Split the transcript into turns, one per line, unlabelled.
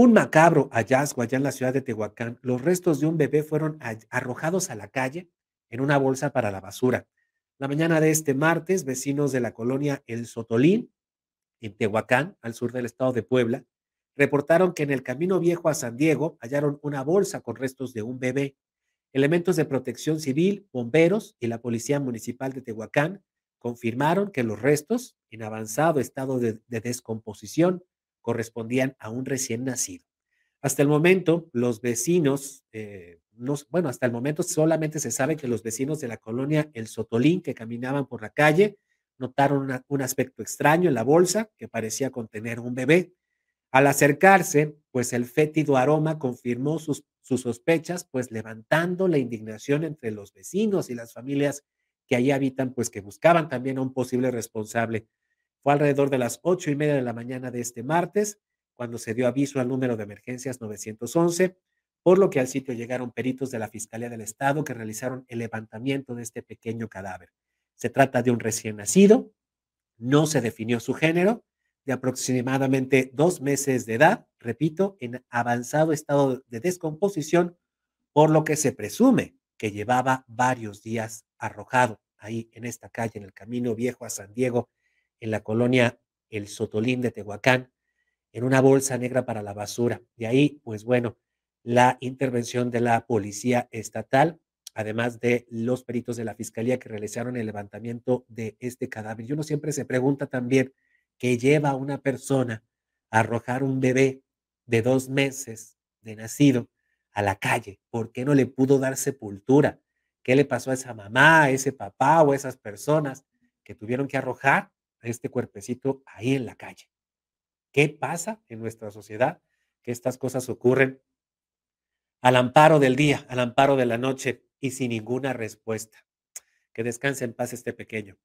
Un macabro hallazgo allá en la ciudad de Tehuacán. Los restos de un bebé fueron arrojados a la calle en una bolsa para la basura. La mañana de este martes, vecinos de la colonia El Sotolín, en Tehuacán, al sur del estado de Puebla, reportaron que en el camino viejo a San Diego hallaron una bolsa con restos de un bebé. Elementos de protección civil, bomberos y la Policía Municipal de Tehuacán confirmaron que los restos, en avanzado estado de, de descomposición, correspondían a un recién nacido. Hasta el momento, los vecinos, eh, bueno, hasta el momento solamente se sabe que los vecinos de la colonia El Sotolín que caminaban por la calle notaron un aspecto extraño en la bolsa que parecía contener un bebé. Al acercarse, pues el fétido aroma confirmó sus, sus sospechas, pues levantando la indignación entre los vecinos y las familias que allí habitan, pues que buscaban también a un posible responsable. Fue alrededor de las ocho y media de la mañana de este martes cuando se dio aviso al número de emergencias 911, por lo que al sitio llegaron peritos de la Fiscalía del Estado que realizaron el levantamiento de este pequeño cadáver. Se trata de un recién nacido, no se definió su género, de aproximadamente dos meses de edad, repito, en avanzado estado de descomposición, por lo que se presume que llevaba varios días arrojado ahí en esta calle, en el Camino Viejo a San Diego, en la colonia El Sotolín de Tehuacán, en una bolsa negra para la basura. De ahí, pues bueno, la intervención de la policía estatal, además de los peritos de la fiscalía que realizaron el levantamiento de este cadáver. Y uno siempre se pregunta también qué lleva a una persona a arrojar un bebé de dos meses de nacido a la calle. ¿Por qué no le pudo dar sepultura? ¿Qué le pasó a esa mamá, a ese papá o a esas personas que tuvieron que arrojar este cuerpecito ahí en la calle? ¿Qué pasa en nuestra sociedad? Que estas cosas ocurren al amparo del día, al amparo de la noche y sin ninguna respuesta. Que descanse en paz este pequeño.